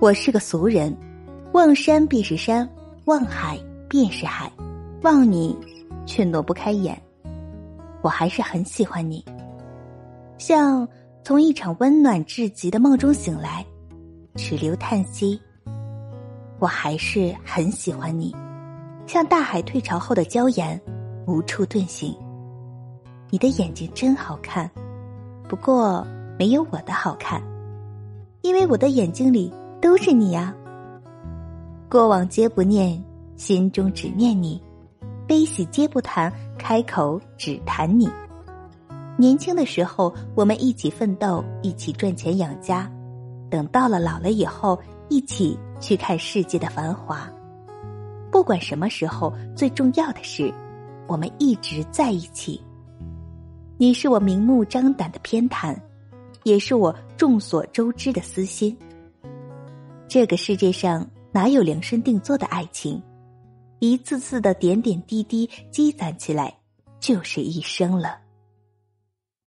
我是个俗人，望山便是山，望海便是海，望你却挪不开眼。我还是很喜欢你，像从一场温暖至极的梦中醒来，只留叹息。我还是很喜欢你，像大海退潮后的礁岩，无处遁形。你的眼睛真好看，不过没有我的好看，因为我的眼睛里都是你呀。过往皆不念，心中只念你；悲喜皆不谈，开口只谈你。年轻的时候，我们一起奋斗，一起赚钱养家；等到了老了以后，一起。去看世界的繁华，不管什么时候，最重要的是，我们一直在一起。你是我明目张胆的偏袒，也是我众所周知的私心。这个世界上哪有量身定做的爱情？一次次的点点滴滴积攒起来，就是一生了。